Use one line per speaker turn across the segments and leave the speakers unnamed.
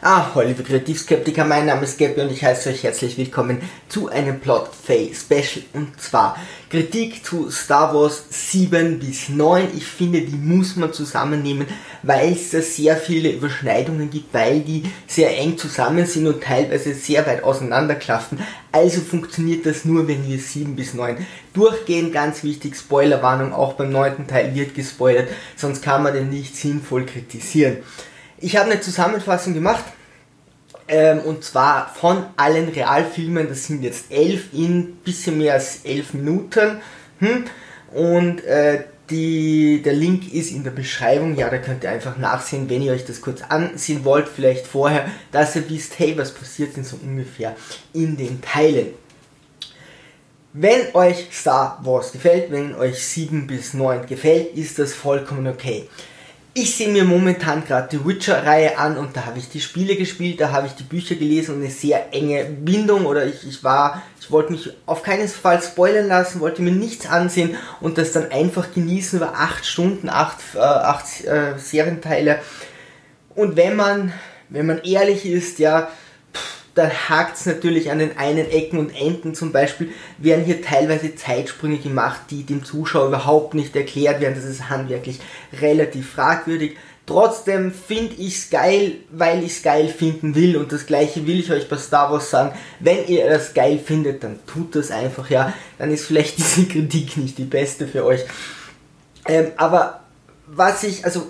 Ah, hallo liebe Kreativskeptiker, mein Name ist Gabby und ich heiße euch herzlich willkommen zu einem Plot Fay Special und zwar Kritik zu Star Wars 7 bis 9. Ich finde, die muss man zusammennehmen, weil es da sehr viele Überschneidungen gibt, weil die sehr eng zusammen sind und teilweise sehr weit auseinanderklaffen. Also funktioniert das nur, wenn wir 7 bis 9 durchgehen. Ganz wichtig, Spoilerwarnung, auch beim neunten Teil wird gespoilert, sonst kann man den nicht sinnvoll kritisieren. Ich habe eine Zusammenfassung gemacht. Ähm, und zwar von allen Realfilmen, das sind jetzt elf in bisschen mehr als elf Minuten. Hm? Und äh, die, der Link ist in der Beschreibung, ja, da könnt ihr einfach nachsehen, wenn ihr euch das kurz ansehen wollt, vielleicht vorher, dass ihr wisst, hey, was passiert denn so ungefähr in den Teilen. Wenn euch Star Wars gefällt, wenn euch 7 bis 9 gefällt, ist das vollkommen okay. Ich sehe mir momentan gerade die Witcher-Reihe an und da habe ich die Spiele gespielt, da habe ich die Bücher gelesen und eine sehr enge Bindung oder ich, ich war, ich wollte mich auf keinen Fall spoilern lassen, wollte mir nichts ansehen und das dann einfach genießen über acht Stunden, acht, äh, acht äh, Serienteile. Und wenn man, wenn man ehrlich ist, ja, dann hakt es natürlich an den einen Ecken und Enden. Zum Beispiel werden hier teilweise Zeitsprünge gemacht, die dem Zuschauer überhaupt nicht erklärt werden. Das ist handwerklich relativ fragwürdig. Trotzdem finde ich es geil, weil ich es geil finden will. Und das gleiche will ich euch bei Star Wars sagen. Wenn ihr das geil findet, dann tut das einfach, ja. Dann ist vielleicht diese Kritik nicht die beste für euch. Ähm, aber was ich, also,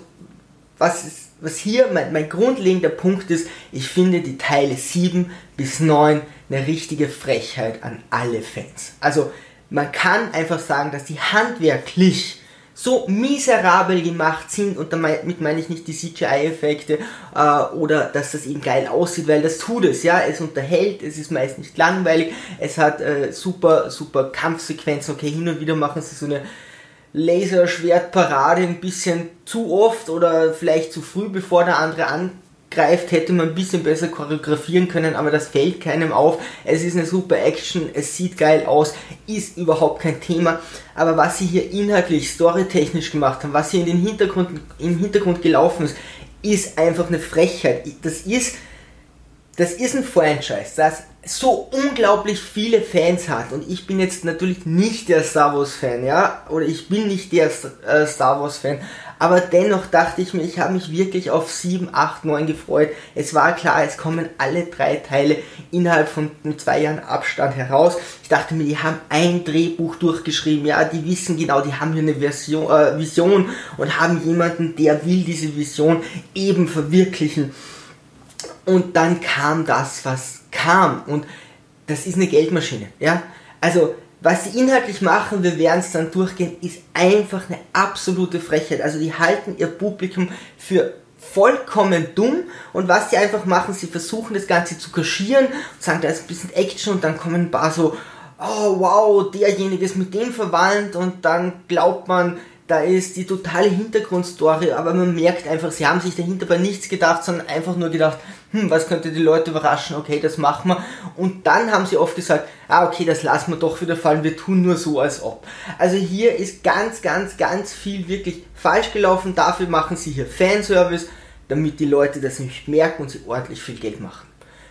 was ist was hier mein, mein grundlegender Punkt ist, ich finde die Teile 7 bis 9 eine richtige Frechheit an alle Fans. Also man kann einfach sagen, dass die handwerklich so miserabel gemacht sind und damit meine ich nicht die CGI-Effekte äh, oder dass das eben geil aussieht, weil das tut es, ja, es unterhält, es ist meist nicht langweilig, es hat äh, super, super Kampfsequenzen, okay, hin und wieder machen sie so eine Laserschwertparade ein bisschen zu oft oder vielleicht zu früh, bevor der andere angreift, hätte man ein bisschen besser choreografieren können, aber das fällt keinem auf. Es ist eine super Action, es sieht geil aus, ist überhaupt kein Thema. Aber was sie hier inhaltlich, storytechnisch gemacht haben, was hier in den Hintergrund, im Hintergrund gelaufen ist, ist einfach eine Frechheit. Das ist, das ist ein Franchise, das so unglaublich viele Fans hat und ich bin jetzt natürlich nicht der Star Wars Fan, ja, oder ich bin nicht der äh, Star Wars Fan, aber dennoch dachte ich mir, ich habe mich wirklich auf 7, 8, 9 gefreut. Es war klar, es kommen alle drei Teile innerhalb von zwei Jahren Abstand heraus. Ich dachte mir, die haben ein Drehbuch durchgeschrieben, ja, die wissen genau, die haben hier eine Version, äh, Vision und haben jemanden, der will diese Vision eben verwirklichen. Und dann kam das, was kam. Und das ist eine Geldmaschine. Ja? Also, was sie inhaltlich machen, wir werden es dann durchgehen, ist einfach eine absolute Frechheit. Also, die halten ihr Publikum für vollkommen dumm und was sie einfach machen, sie versuchen das Ganze zu kaschieren und sagen, da ist ein bisschen Action und dann kommen ein paar so, oh wow, derjenige ist mit dem verwandt und dann glaubt man, da ist die totale Hintergrundstory, aber man merkt einfach, sie haben sich dahinter bei nichts gedacht, sondern einfach nur gedacht, hm, was könnte die Leute überraschen, okay, das machen wir. Und dann haben sie oft gesagt, ah, okay, das lassen wir doch wieder fallen, wir tun nur so, als ob. Also hier ist ganz, ganz, ganz viel wirklich falsch gelaufen, dafür machen sie hier Fanservice, damit die Leute das nicht merken und sie ordentlich viel Geld machen.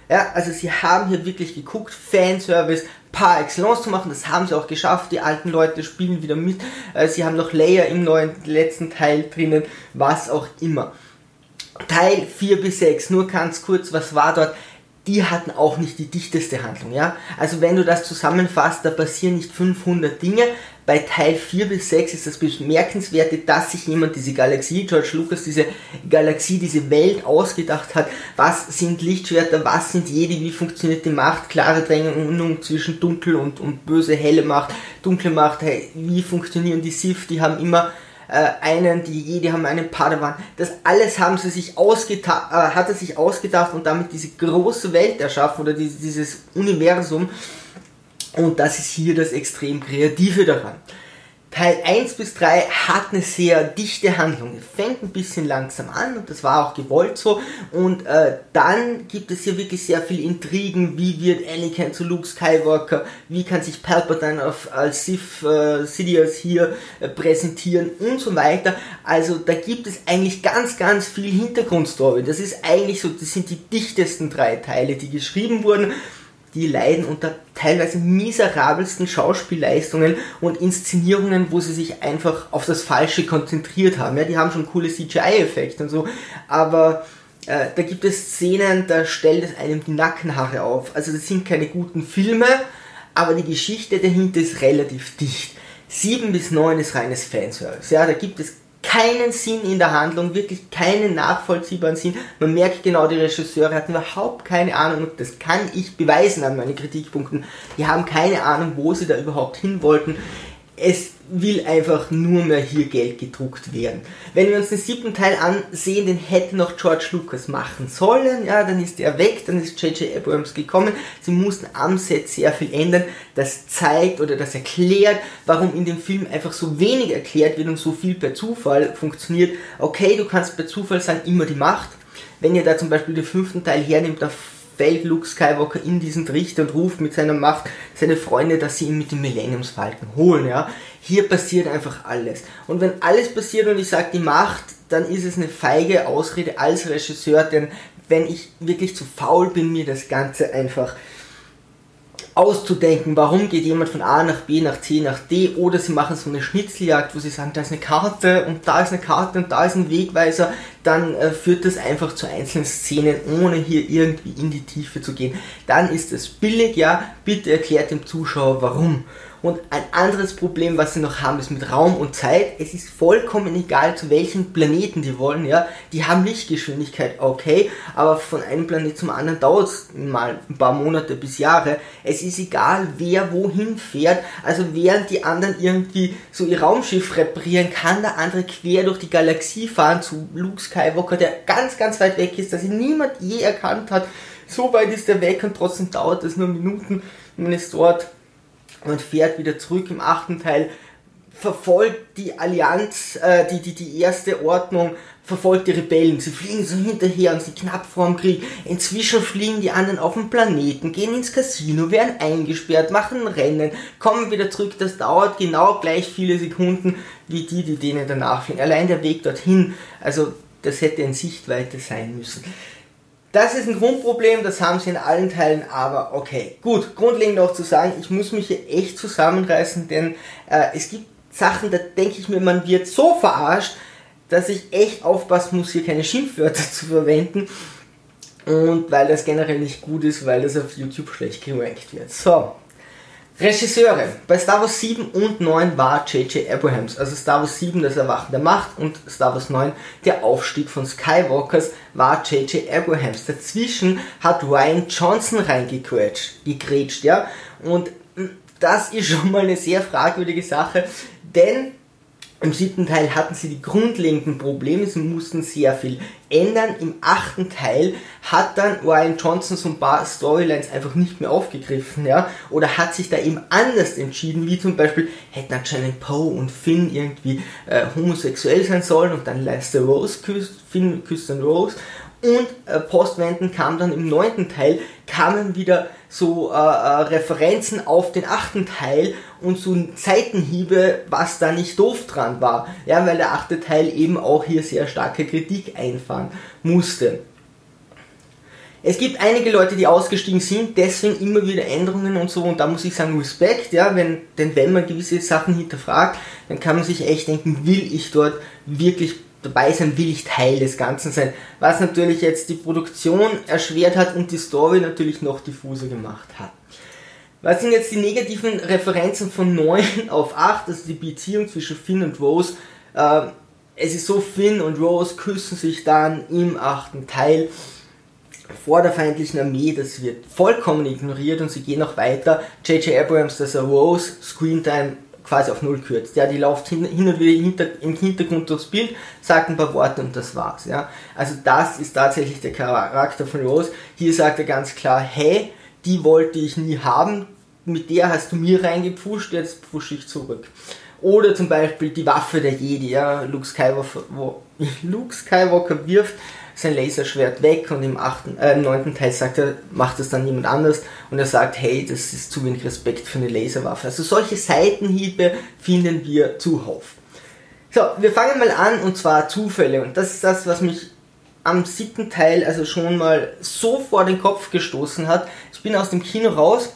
Ja, also sie haben hier wirklich geguckt, Fanservice par excellence zu machen. Das haben sie auch geschafft. Die alten Leute spielen wieder mit. Äh, sie haben noch Layer im neuen letzten Teil drinnen, was auch immer. Teil 4 bis 6, nur ganz kurz, was war dort? Die hatten auch nicht die dichteste Handlung, ja? Also wenn du das zusammenfasst, da passieren nicht 500 Dinge. Bei Teil 4 bis 6 ist das bemerkenswerte, dass sich jemand diese Galaxie, George Lucas, diese Galaxie, diese Welt ausgedacht hat. Was sind Lichtschwerter, was sind Jedi, wie funktioniert die Macht, klare Trennung zwischen dunkel und, und böse, helle Macht, dunkle Macht, hey, wie funktionieren die Sith, die haben immer äh, einen, die Jedi haben einen Padawan. Das alles haben sie sich ausgedacht, äh, hat er sich ausgedacht und damit diese große Welt erschaffen oder dieses, dieses Universum. Und das ist hier das extrem Kreative daran. Teil 1 bis 3 hat eine sehr dichte Handlung. Fängt ein bisschen langsam an und das war auch gewollt so. Und äh, dann gibt es hier wirklich sehr viel Intrigen. Wie wird Anakin zu Luke Skywalker? Wie kann sich Palpatine auf, als Sith äh, Sidious hier äh, präsentieren und so weiter. Also da gibt es eigentlich ganz, ganz viel Hintergrundstory. Das ist eigentlich so, das sind die dichtesten drei Teile, die geschrieben wurden die leiden unter teilweise miserabelsten Schauspielleistungen und Inszenierungen, wo sie sich einfach auf das Falsche konzentriert haben. Ja, die haben schon coole CGI-Effekte und so, aber äh, da gibt es Szenen, da stellt es einem die Nackenhaare auf. Also das sind keine guten Filme, aber die Geschichte dahinter ist relativ dicht. 7 bis 9 ist reines Fanservice. Ja, da gibt es keinen Sinn in der Handlung, wirklich keinen nachvollziehbaren Sinn. Man merkt genau, die Regisseure hatten überhaupt keine Ahnung, und das kann ich beweisen an meinen Kritikpunkten. Die haben keine Ahnung, wo sie da überhaupt hin wollten. Es will einfach nur mehr hier Geld gedruckt werden. Wenn wir uns den siebten Teil ansehen, den hätte noch George Lucas machen sollen, ja, dann ist er weg, dann ist J.J. Abrams gekommen. Sie mussten am Set sehr viel ändern. Das zeigt oder das erklärt, warum in dem Film einfach so wenig erklärt wird und so viel per Zufall funktioniert. Okay, du kannst per Zufall sagen, immer die Macht. Wenn ihr da zum Beispiel den fünften Teil hernimmt, da fällt Luke Skywalker in diesen Trichter und ruft mit seiner Macht seine Freunde, dass sie ihn mit dem Millenniumsfalken holen, ja. Hier passiert einfach alles. Und wenn alles passiert und ich sage die Macht, dann ist es eine feige Ausrede als Regisseur, denn wenn ich wirklich zu faul bin, mir das Ganze einfach auszudenken, warum geht jemand von A nach B, nach C, nach D, oder sie machen so eine Schnitzeljagd, wo sie sagen, da ist eine Karte und da ist eine Karte und da ist ein Wegweiser, dann äh, führt das einfach zu einzelnen Szenen, ohne hier irgendwie in die Tiefe zu gehen. Dann ist es billig, ja, bitte erklärt dem Zuschauer warum. Und ein anderes Problem, was sie noch haben, ist mit Raum und Zeit. Es ist vollkommen egal, zu welchem Planeten die wollen, ja. Die haben Lichtgeschwindigkeit, okay, aber von einem Planet zum anderen dauert es mal ein paar Monate bis Jahre. Es ist egal, wer wohin fährt. Also während die anderen irgendwie so ihr Raumschiff reparieren, kann der andere quer durch die Galaxie fahren zu Luke Skywalker, der ganz, ganz weit weg ist, dass ihn niemand je erkannt hat. So weit ist er weg und trotzdem dauert es nur Minuten. Man ist dort und fährt wieder zurück im achten Teil, verfolgt die Allianz, äh, die, die, die erste Ordnung, verfolgt die Rebellen. Sie fliegen so hinterher und sind knapp vorm Krieg. Inzwischen fliegen die anderen auf den Planeten, gehen ins Casino, werden eingesperrt, machen Rennen, kommen wieder zurück. Das dauert genau gleich viele Sekunden wie die, die denen danach fliegen. Allein der Weg dorthin, also das hätte in Sichtweite sein müssen. Das ist ein Grundproblem, das haben sie in allen Teilen, aber okay. Gut, grundlegend auch zu sagen, ich muss mich hier echt zusammenreißen, denn äh, es gibt Sachen, da denke ich mir, man wird so verarscht, dass ich echt aufpassen muss, hier keine Schimpfwörter zu verwenden. Und weil das generell nicht gut ist, weil das auf YouTube schlecht gerankt wird. So, Regisseure. Bei Star Wars 7 und 9 war J.J. Abrahams. Also Star Wars 7 das Erwachen der Macht und Star Wars 9 der Aufstieg von Skywalkers war J.J. Abrahams. Dazwischen hat Ryan Johnson reingegrätscht, gegrätscht, ja. Und das ist schon mal eine sehr fragwürdige Sache, denn im siebten Teil hatten sie die grundlegenden Probleme, sie mussten sehr viel ändern. Im achten Teil hat dann Ryan Johnson so ein paar Storylines einfach nicht mehr aufgegriffen, ja, oder hat sich da eben anders entschieden, wie zum Beispiel hätten anscheinend Poe und Finn irgendwie äh, homosexuell sein sollen und dann Lester Rose küsst, Finn küsst dann Rose und äh, postwendend kam dann im neunten Teil, kamen wieder so äh, äh, Referenzen auf den achten Teil und so Seitenhiebe, was da nicht doof dran war. Ja, weil der achte Teil eben auch hier sehr starke Kritik einfahren musste. Es gibt einige Leute, die ausgestiegen sind, deswegen immer wieder Änderungen und so, und da muss ich sagen, Respekt, ja, wenn, denn wenn man gewisse Sachen hinterfragt, dann kann man sich echt denken, will ich dort wirklich dabei sein, will ich Teil des Ganzen sein. Was natürlich jetzt die Produktion erschwert hat und die Story natürlich noch diffuser gemacht hat. Was sind jetzt die negativen Referenzen von 9 auf 8, also die Beziehung zwischen Finn und Rose? Äh, es ist so, Finn und Rose küssen sich dann im achten Teil vor der feindlichen Armee, das wird vollkommen ignoriert und sie gehen noch weiter. J.J. Abrams, dass er Rose Screentime quasi auf Null kürzt. Ja, die läuft hin, und wieder hinter, im Hintergrund durchs Bild, sagt ein paar Worte und das war's. Ja. Also das ist tatsächlich der Charakter von Rose. Hier sagt er ganz klar, hey, die wollte ich nie haben, mit der hast du mir reingepfuscht, jetzt pushe ich zurück. Oder zum Beispiel die Waffe der Jedi, ja, Luke Skywalker, Luke Skywalker wirft sein Laserschwert weg und im, achten, äh, neunten Teil sagt er, macht es dann jemand anders und er sagt, hey, das ist zu wenig Respekt für eine Laserwaffe. Also solche Seitenhiebe finden wir zuhauf. So, wir fangen mal an und zwar Zufälle und das ist das, was mich am siebten Teil also schon mal so vor den Kopf gestoßen hat. Ich bin aus dem Kino raus,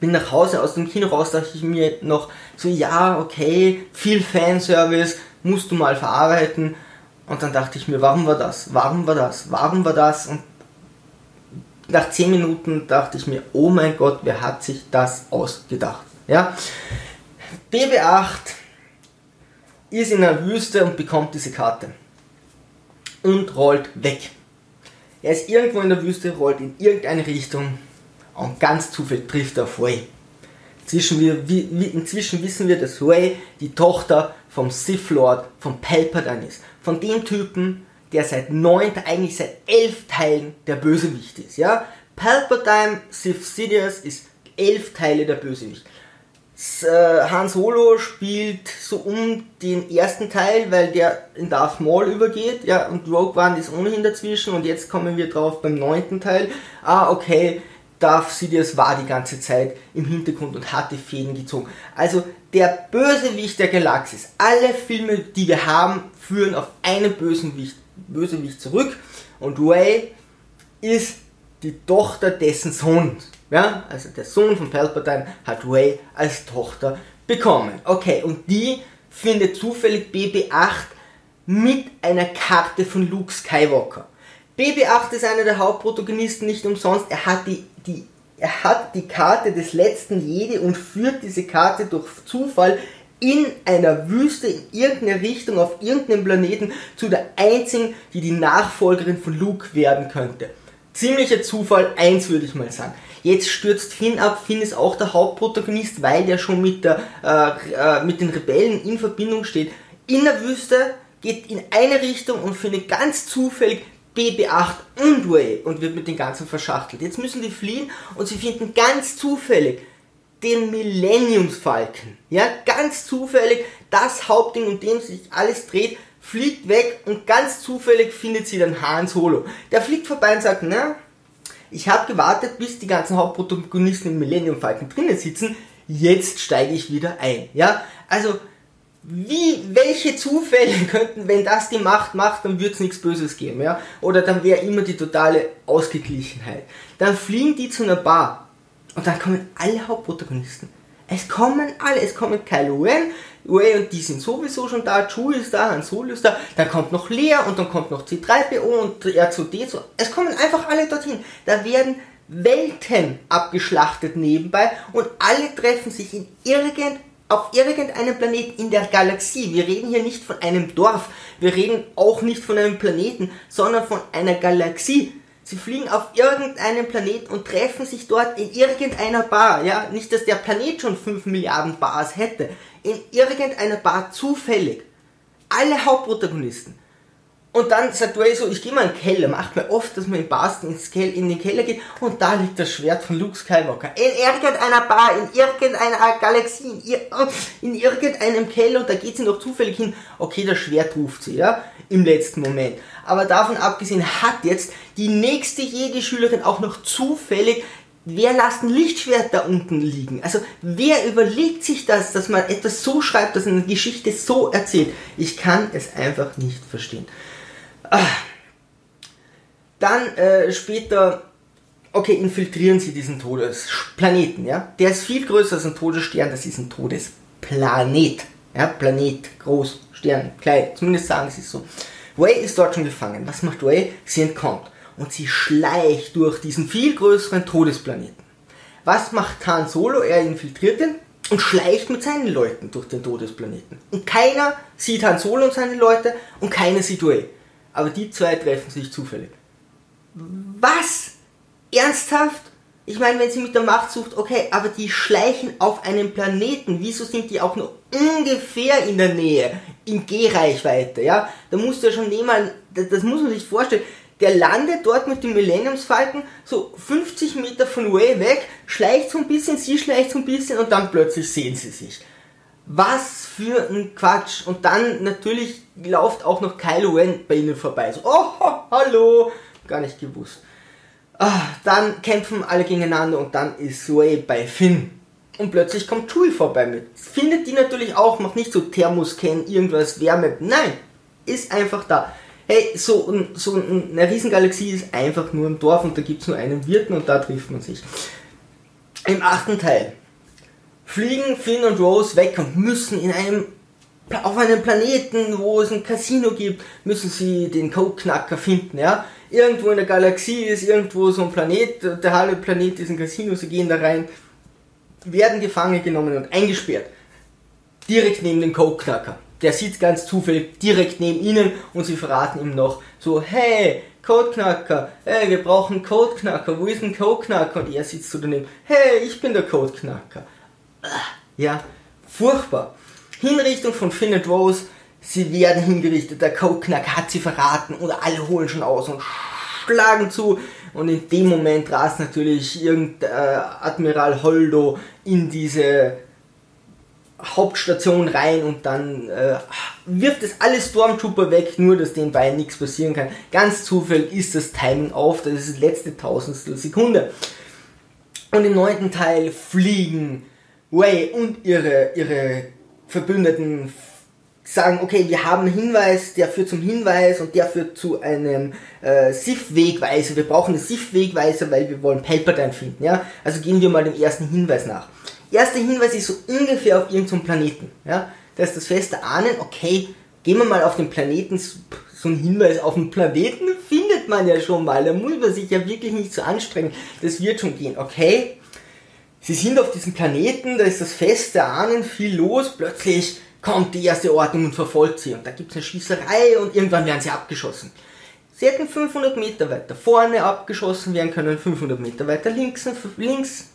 bin nach Hause aus dem Kino raus, dachte ich mir noch so, ja, okay, viel Fanservice, musst du mal verarbeiten und dann dachte ich mir, warum war das? Warum war das? Warum war das? Und nach 10 Minuten dachte ich mir, oh mein Gott, wer hat sich das ausgedacht? Ja? BB8 ist in der Wüste und bekommt diese Karte. Und rollt weg. Er ist irgendwo in der Wüste, rollt in irgendeine Richtung und ganz zufällig trifft er auf Way. Inzwischen, wir, inzwischen wissen wir, dass Way die Tochter vom Sith Lord, von Palpatine ist von dem Typen, der seit neun, eigentlich seit elf Teilen der Bösewicht ist. Ja? Palpatine Sith Sidious ist elf Teile der Bösewicht. Äh, Han Solo spielt so um den ersten Teil, weil der in Darth Maul übergeht, ja, und Rogue One ist ohnehin dazwischen und jetzt kommen wir drauf beim neunten Teil. Ah, okay, Darth Sidious war die ganze Zeit im Hintergrund und hatte Fäden gezogen. Also der Bösewicht der Galaxis. Alle Filme, die wir haben, führen auf einen Bösewicht, Bösewicht zurück. Und Ray ist die Tochter dessen Sohns. Ja, also der Sohn von Palpatine hat Ray als Tochter bekommen. Okay, und die findet zufällig BB-8 mit einer Karte von Luke Skywalker. BB-8 ist einer der Hauptprotagonisten, nicht umsonst. Er hat die, die er hat die Karte des letzten Jedi und führt diese Karte durch Zufall in einer Wüste in irgendeine Richtung auf irgendeinem Planeten zu der einzigen, die die Nachfolgerin von Luke werden könnte. Ziemlicher Zufall, eins würde ich mal sagen. Jetzt stürzt Finn ab. Finn ist auch der Hauptprotagonist, weil der schon mit, der, äh, äh, mit den Rebellen in Verbindung steht. In der Wüste geht in eine Richtung und findet ganz zufällig BB8 und Way und wird mit den ganzen verschachtelt. Jetzt müssen die fliehen und sie finden ganz zufällig den Millenniumsfalken. Ja, ganz zufällig das Hauptding, um dem sich alles dreht, fliegt weg und ganz zufällig findet sie dann Han Solo. Der fliegt vorbei und sagt, na, ich habe gewartet, bis die ganzen Hauptprotagonisten im Millennium Falcon drinnen sitzen, jetzt steige ich wieder ein. Ja, also wie, welche Zufälle könnten, wenn das die Macht macht, dann wird es nichts Böses geben, ja? Oder dann wäre immer die totale Ausgeglichenheit. Dann fliegen die zu einer Bar und dann kommen alle Hauptprotagonisten. Es kommen alle, es kommen Kylo Ren, Ray und die sind sowieso schon da, Chewie ist da, Han Solo ist da, dann kommt noch Lea und dann kommt noch C3PO und R2D2. Es kommen einfach alle dorthin. Da werden Welten abgeschlachtet nebenbei und alle treffen sich in irgendeinem auf irgendeinem Planeten in der Galaxie. Wir reden hier nicht von einem Dorf, wir reden auch nicht von einem Planeten, sondern von einer Galaxie. Sie fliegen auf irgendeinen Planeten und treffen sich dort in irgendeiner Bar. Ja, nicht, dass der Planet schon 5 Milliarden Bars hätte. In irgendeiner Bar zufällig. Alle Hauptprotagonisten. Und dann sagt Ray so, ich gehe mal in den Keller. Macht man oft, dass man in Boston ins Kel in den Keller geht und da liegt das Schwert von Luke Skywalker. In irgendeiner Bar, in irgendeiner Galaxie, in, in irgendeinem Keller und da geht sie noch zufällig hin. Okay, das Schwert ruft sie, ja, im letzten Moment. Aber davon abgesehen hat jetzt die nächste Jedi-Schülerin auch noch zufällig wer lässt ein Lichtschwert da unten liegen? Also wer überlegt sich das, dass man etwas so schreibt, dass eine Geschichte so erzählt? Ich kann es einfach nicht verstehen. Dann äh, später, okay, infiltrieren sie diesen Todesplaneten, ja. Der ist viel größer als ein Todesstern, das ist ein Todesplanet. Ja, Planet, groß, Stern, klein, zumindest sagen sie es so. Way ist dort schon gefangen. Was macht Way? Sie entkommt. Und sie schleicht durch diesen viel größeren Todesplaneten. Was macht Han Solo? Er infiltriert den und schleicht mit seinen Leuten durch den Todesplaneten. Und keiner sieht Han Solo und seine Leute und keiner sieht Way aber die zwei treffen sich zufällig. Was? Ernsthaft? Ich meine, wenn sie mit der Macht sucht, okay, aber die schleichen auf einem Planeten. Wieso sind die auch nur ungefähr in der Nähe, in Gehreichweite, ja? Da musst du ja schon nehmen, das muss man sich vorstellen. Der landet dort mit dem Millenniumsfalken so 50 Meter von Way weg, schleicht so ein bisschen, sie schleicht so ein bisschen und dann plötzlich sehen sie sich. Was für ein Quatsch. Und dann natürlich läuft auch noch Kylo Ren bei ihnen vorbei. So, oh, hallo. Gar nicht gewusst. Ah, dann kämpfen alle gegeneinander und dann ist Sway bei Finn. Und plötzlich kommt Chewie vorbei mit. Findet die natürlich auch, macht nicht so Thermoscan, irgendwas, Wärme. Nein, ist einfach da. Hey, so, ein, so eine Riesengalaxie ist einfach nur ein Dorf und da gibt es nur einen Wirten und da trifft man sich. Im achten Teil fliegen Finn und Rose weg und müssen in einem auf einem Planeten, wo es ein Casino gibt, müssen sie den Codeknacker finden, ja. Irgendwo in der Galaxie ist irgendwo so ein Planet, der halbe Planet ist ein Casino, sie gehen da rein, werden gefangen genommen und eingesperrt. Direkt neben dem Codeknacker. Der sieht ganz zufällig direkt neben ihnen und sie verraten ihm noch so, hey, Codeknacker, hey, wir brauchen Codeknacker, wo ist ein Codeknacker? Und er sitzt so daneben, hey, ich bin der Codeknacker. Ja, furchtbar. Hinrichtung von Finn und Rose, sie werden hingerichtet, der Codeknacker hat sie verraten und alle holen schon aus und schlagen zu und in dem Moment rast natürlich irgendein äh, Admiral Holdo in diese Hauptstation rein und dann äh, wirft es alle Stormtrooper weg, nur dass den beiden nichts passieren kann. Ganz zufällig ist das Timing auf, das ist das letzte Tausendstel Sekunde. Und im neunten Teil fliegen Way und ihre, ihre Verbündeten sagen, okay, wir haben einen Hinweis, der führt zum Hinweis und der führt zu einem äh, Sith-Wegweiser. Wir brauchen einen Sith-Wegweiser, weil wir wollen Palpatine finden, ja. Also gehen wir mal dem ersten Hinweis nach. Erster Hinweis ist so ungefähr auf irgendeinem Planeten, ja. Da ist das feste Ahnen, okay, gehen wir mal auf den Planeten, so ein Hinweis auf den Planeten findet man ja schon mal, da muss man sich ja wirklich nicht so anstrengen, das wird schon gehen, okay. Sie sind auf diesem Planeten, da ist das feste Ahnen, viel los, plötzlich kommt die erste Ordnung und verfolgt sie. Und da gibt es eine Schießerei und irgendwann werden sie abgeschossen. Sie hätten 500 Meter weiter vorne abgeschossen werden können, 500 Meter weiter links, links,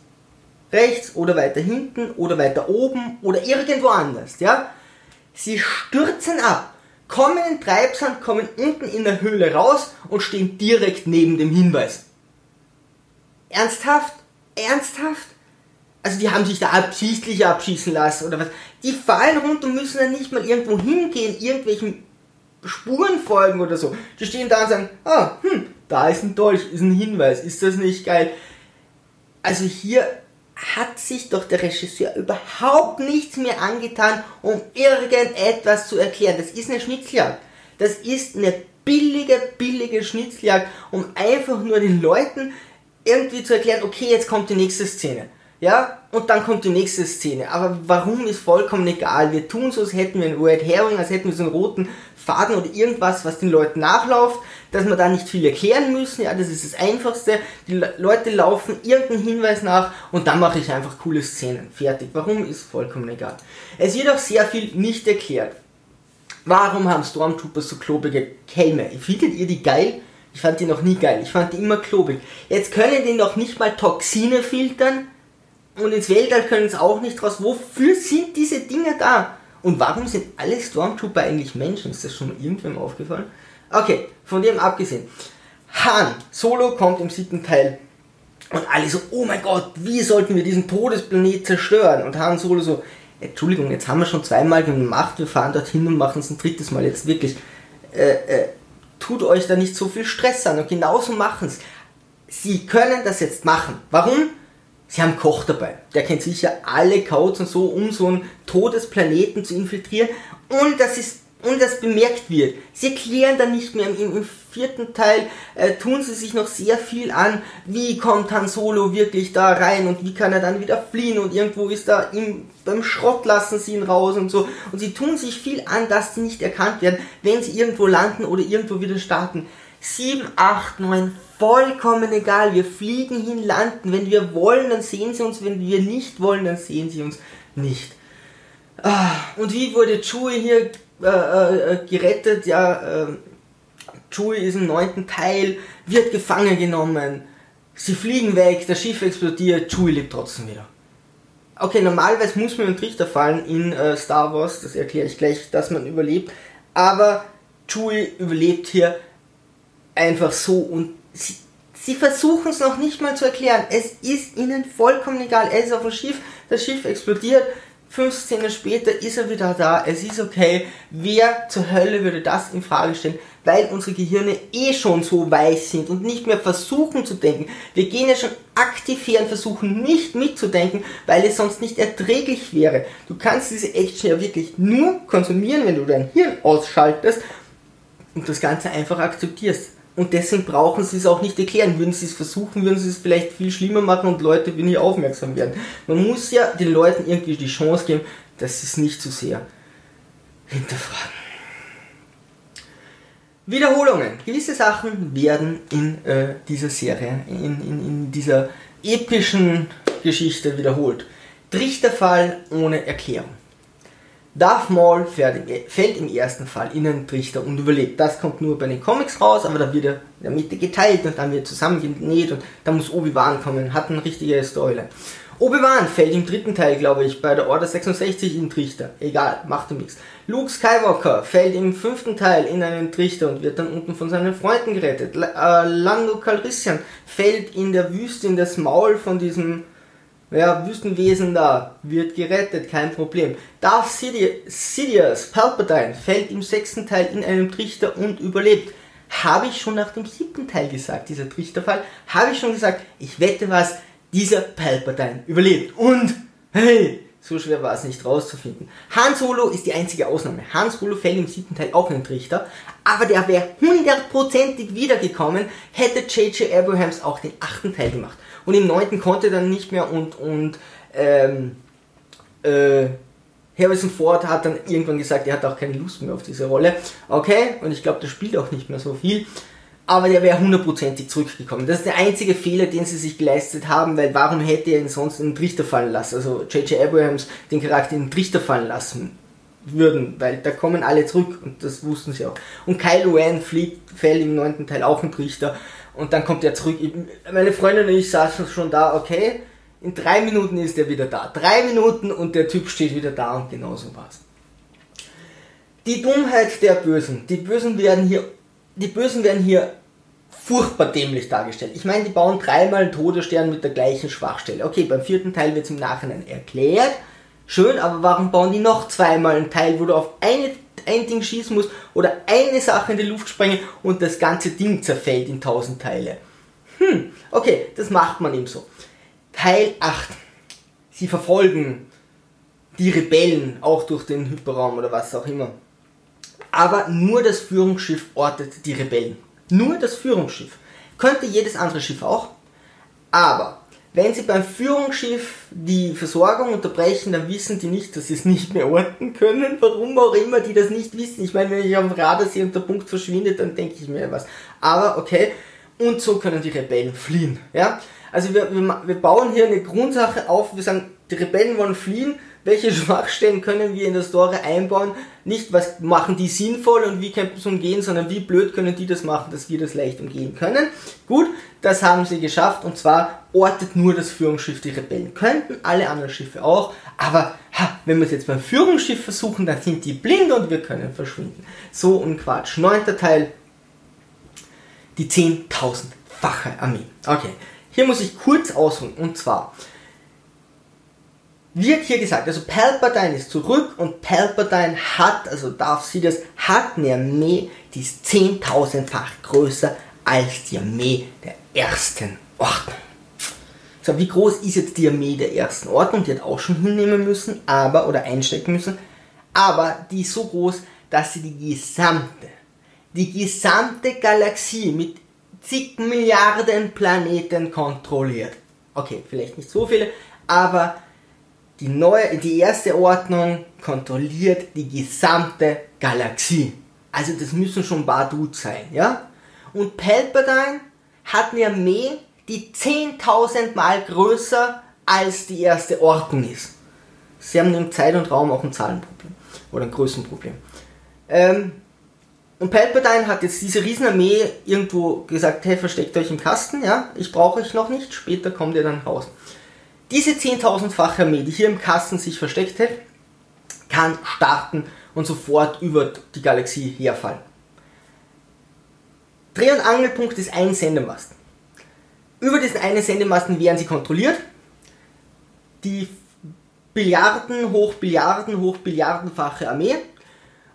rechts oder weiter hinten oder weiter oben oder irgendwo anders. Ja? Sie stürzen ab, kommen in Treibsand, kommen unten in der Höhle raus und stehen direkt neben dem Hinweis. Ernsthaft? Ernsthaft? Also die haben sich da absichtlich abschießen lassen oder was. Die fallen runter und müssen dann nicht mal irgendwo hingehen, irgendwelchen Spuren folgen oder so. Die stehen da und sagen, ah, hm, da ist ein Dolch, ist ein Hinweis, ist das nicht geil? Also hier hat sich doch der Regisseur überhaupt nichts mehr angetan, um irgendetwas zu erklären. Das ist eine Schnitzeljagd. Das ist eine billige, billige Schnitzeljagd, um einfach nur den Leuten irgendwie zu erklären, okay, jetzt kommt die nächste Szene. Ja, und dann kommt die nächste Szene. Aber warum ist vollkommen egal. Wir tun so, als hätten wir einen Red Herring, als hätten wir so einen roten Faden oder irgendwas, was den Leuten nachläuft, dass wir da nicht viel erklären müssen. Ja, das ist das Einfachste. Die Leute laufen irgendeinen Hinweis nach und dann mache ich einfach coole Szenen. Fertig. Warum ist vollkommen egal. Es wird auch sehr viel nicht erklärt. Warum haben Stormtroopers so klobige Kelme? Findet ihr die geil? Ich fand die noch nie geil. Ich fand die immer klobig. Jetzt können die noch nicht mal Toxine filtern und ins Weltall können sie auch nicht raus. Wofür sind diese Dinge da? Und warum sind alle Stormtrooper eigentlich Menschen? Ist das schon irgendwem aufgefallen? Okay, von dem abgesehen. Han Solo kommt im siebten Teil und alle so, oh mein Gott, wie sollten wir diesen Todesplanet zerstören? Und Han Solo so, Entschuldigung, jetzt haben wir schon zweimal gemacht, wir fahren dorthin und machen es ein drittes Mal. Jetzt wirklich, äh, äh, tut euch da nicht so viel Stress an. Und genauso machen es. Sie können das jetzt machen. Warum? Sie haben Koch dabei. Der kennt sicher alle Codes und so, um so einen Todesplaneten zu infiltrieren. Und das ist und das bemerkt wird. Sie erklären dann nicht mehr im, im vierten Teil, äh, tun sie sich noch sehr viel an, wie kommt Han Solo wirklich da rein und wie kann er dann wieder fliehen und irgendwo ist da ihm, beim Schrott lassen sie ihn raus und so. Und sie tun sich viel an, dass sie nicht erkannt werden, wenn sie irgendwo landen oder irgendwo wieder starten. 7, 8, 9, vollkommen egal. Wir fliegen hin, landen. Wenn wir wollen, dann sehen sie uns. Wenn wir nicht wollen, dann sehen sie uns nicht. Ah, und wie wurde Chewie hier äh, äh, gerettet? Ja, äh, Chewie ist im neunten Teil, wird gefangen genommen. Sie fliegen weg, das Schiff explodiert, Chewie lebt trotzdem wieder. Okay, normalerweise muss man einen Trichter fallen in äh, Star Wars, das erkläre ich gleich, dass man überlebt. Aber Chewie überlebt hier einfach so und sie, sie versuchen es noch nicht mal zu erklären. Es ist ihnen vollkommen egal. Er ist auf dem Schiff, das Schiff explodiert, fünf Szenen später ist er wieder da, es ist okay. Wer zur Hölle würde das in Frage stellen? Weil unsere Gehirne eh schon so weich sind und nicht mehr versuchen zu denken. Wir gehen ja schon aktiv her und versuchen nicht mitzudenken, weil es sonst nicht erträglich wäre. Du kannst diese Action ja wirklich nur konsumieren, wenn du dein Hirn ausschaltest und das Ganze einfach akzeptierst. Und deswegen brauchen sie es auch nicht erklären. Würden sie es versuchen, würden sie es vielleicht viel schlimmer machen und Leute nicht aufmerksam werden. Man muss ja den Leuten irgendwie die Chance geben, dass sie es nicht zu so sehr hinterfragen. Wiederholungen. Gewisse Sachen werden in äh, dieser Serie, in, in, in dieser epischen Geschichte wiederholt. Trichterfall ohne Erklärung. Darth Maul fällt im ersten Fall in einen Trichter und überlebt. Das kommt nur bei den Comics raus, aber da wird er in der Mitte geteilt und dann wird zusammengenäht und da muss Obi-Wan kommen. Hat eine richtige Storyline. Obi-Wan fällt im dritten Teil, glaube ich, bei der Order 66 in Trichter. Egal, macht nichts. Luke Skywalker fällt im fünften Teil in einen Trichter und wird dann unten von seinen Freunden gerettet. L äh, Lando Calrissian fällt in der Wüste in das Maul von diesem ja, Wüstenwesen da, wird gerettet, kein Problem. Darth Sidious, Palpatine, fällt im sechsten Teil in einem Trichter und überlebt. Habe ich schon nach dem siebten Teil gesagt, dieser Trichterfall, habe ich schon gesagt, ich wette was, dieser Palpatine überlebt. Und, hey, so schwer war es nicht rauszufinden. Han Solo ist die einzige Ausnahme. Han Solo fällt im siebten Teil auch in den Trichter, aber der wäre hundertprozentig wiedergekommen, hätte J.J. Abrahams auch den achten Teil gemacht. Und im neunten konnte er dann nicht mehr und, und ähm, äh, Harrison Ford hat dann irgendwann gesagt, er hat auch keine Lust mehr auf diese Rolle. Okay, und ich glaube, der spielt auch nicht mehr so viel. Aber der wäre hundertprozentig zurückgekommen. Das ist der einzige Fehler, den sie sich geleistet haben, weil warum hätte er ihn sonst in den Trichter fallen lassen? Also J.J. Abrahams den Charakter in den Trichter fallen lassen würden, weil da kommen alle zurück und das wussten sie auch. Und Kylo Ren fliegt, fällt im neunten Teil auch ein Trichter und dann kommt er zurück. Meine Freundin und ich saßen schon da, okay, in drei Minuten ist er wieder da. Drei Minuten und der Typ steht wieder da und genauso war's. Die Dummheit der Bösen. Die Bösen werden hier, die Bösen werden hier furchtbar dämlich dargestellt. Ich meine, die bauen dreimal einen Todesstern mit der gleichen Schwachstelle. Okay, beim vierten Teil wird es im Nachhinein erklärt. Schön, aber warum bauen die noch zweimal einen Teil, wo du auf eine ein Ding schießen muss oder eine Sache in die Luft sprengen und das ganze Ding zerfällt in tausend Teile. Hm, okay, das macht man eben so. Teil 8. Sie verfolgen die Rebellen auch durch den Hyperraum oder was auch immer. Aber nur das Führungsschiff ortet die Rebellen. Nur das Führungsschiff. Könnte jedes andere Schiff auch. Aber wenn sie beim Führungsschiff die Versorgung unterbrechen, dann wissen die nicht, dass sie es nicht mehr orten können. Warum auch immer die das nicht wissen. Ich meine, wenn ich am Radar sehe und der Punkt verschwindet, dann denke ich mir was. Aber okay. Und so können die Rebellen fliehen. Ja? Also wir, wir, wir bauen hier eine Grundsache auf. Wir sagen, die Rebellen wollen fliehen welche Schwachstellen können wir in der Story einbauen, nicht was machen die sinnvoll und wie könnten es umgehen, sondern wie blöd können die das machen, dass wir das leicht umgehen können. Gut, das haben sie geschafft und zwar ortet nur das Führungsschiff die Rebellen. Könnten alle anderen Schiffe auch, aber ha, wenn wir es jetzt beim Führungsschiff versuchen, dann sind die blind und wir können verschwinden. So ein Quatsch. Neunter Teil, die 10.000-fache Armee. Okay, hier muss ich kurz ausholen und zwar wird hier gesagt, also Palpatine ist zurück und Palpatine hat, also Darth Sidious, hat eine Armee, die ist 10.000-fach größer als die Armee der ersten Ordnung. So, wie groß ist jetzt die Armee der ersten Ordnung? Die hat auch schon hinnehmen müssen, aber, oder einstecken müssen, aber die ist so groß, dass sie die gesamte, die gesamte Galaxie mit zig Milliarden Planeten kontrolliert. Okay, vielleicht nicht so viele, aber die, neue, die erste Ordnung kontrolliert die gesamte Galaxie. Also das müssen schon ein paar sein, ja? Und Palpatine hat eine Armee, die 10.000 Mal größer als die erste Ordnung ist. Sie haben im Zeit und Raum auch ein Zahlenproblem. Oder ein Größenproblem. Ähm, und Palpatine hat jetzt diese Riesenarmee irgendwo gesagt, hey, versteckt euch im Kasten, ja, ich brauche euch noch nicht, später kommt ihr dann raus. Diese 10.000-fache Armee, die hier im Kasten sich versteckt hält, kann starten und sofort über die Galaxie herfallen. Dreh- und Angelpunkt ist ein Sendemasten. Über diesen einen Sendemasten werden sie kontrolliert. Die Billiarden, hoch Billiarden, hoch Billiardenfache Armee.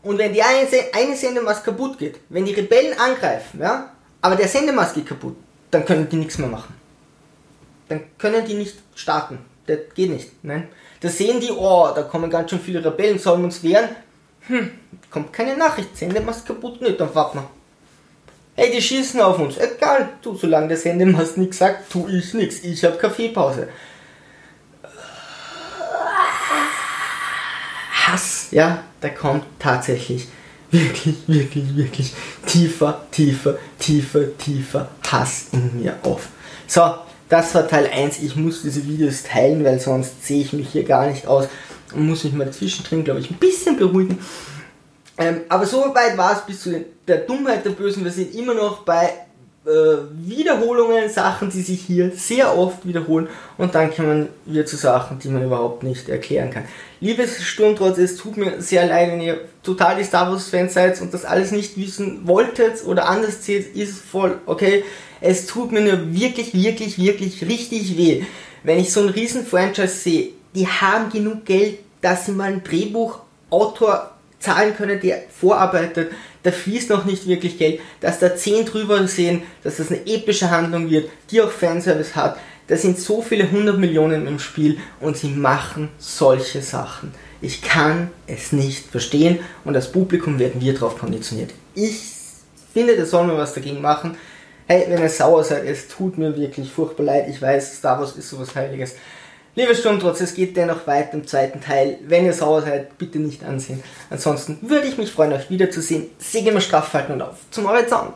Und wenn die eine, eine Sendemast kaputt geht, wenn die Rebellen angreifen, ja, aber der Sendemast geht kaputt, dann können die nichts mehr machen. Dann können die nicht starten. Das geht nicht. Nein. Da sehen die, oh, da kommen ganz schön viele Rebellen, sollen uns wehren. Hm, kommt keine Nachricht, Sendemast kaputt, nicht, dann warten wir. Ey, die schießen auf uns. Egal, du, solange der Sendemast nichts sagt, tu ich nichts. Ich hab Kaffeepause. Hass, ja, da kommt tatsächlich wirklich, wirklich, wirklich tiefer, tiefer, tiefer, tiefer Hass in mir auf. So, das war Teil 1. Ich muss diese Videos teilen, weil sonst sehe ich mich hier gar nicht aus und muss mich mal zwischendrin, glaube ich, ein bisschen beruhigen. Ähm, aber so weit war es bis zu der Dummheit der Bösen. Wir sind immer noch bei Wiederholungen, Sachen, die sich hier sehr oft wiederholen und dann kommen wir zu Sachen, die man überhaupt nicht erklären kann. Liebes Sturmtrotz, es tut mir sehr leid, wenn ihr total die Star Wars Fans seid und das alles nicht wissen wolltet oder anders seht, ist voll okay. Es tut mir nur wirklich, wirklich, wirklich richtig weh, wenn ich so ein riesen Franchise sehe. Die haben genug Geld, dass sie mal ein Drehbuchautor zahlen können, der vorarbeitet. Da fließt noch nicht wirklich Geld, dass da 10 drüber sehen, dass das eine epische Handlung wird, die auch Fanservice hat. Da sind so viele 100 Millionen im Spiel und sie machen solche Sachen. Ich kann es nicht verstehen und als Publikum werden wir darauf konditioniert. Ich finde, da sollen wir was dagegen machen. Hey, wenn ihr sauer seid, es tut mir wirklich furchtbar leid. Ich weiß, Star Wars ist sowas Heiliges. Liebe Sturmtrotz, es geht dennoch weiter im zweiten Teil. Wenn ihr sauer seid, bitte nicht ansehen. Ansonsten würde ich mich freuen, euch wiederzusehen. Segel mal straff halten und auf zum Horizont.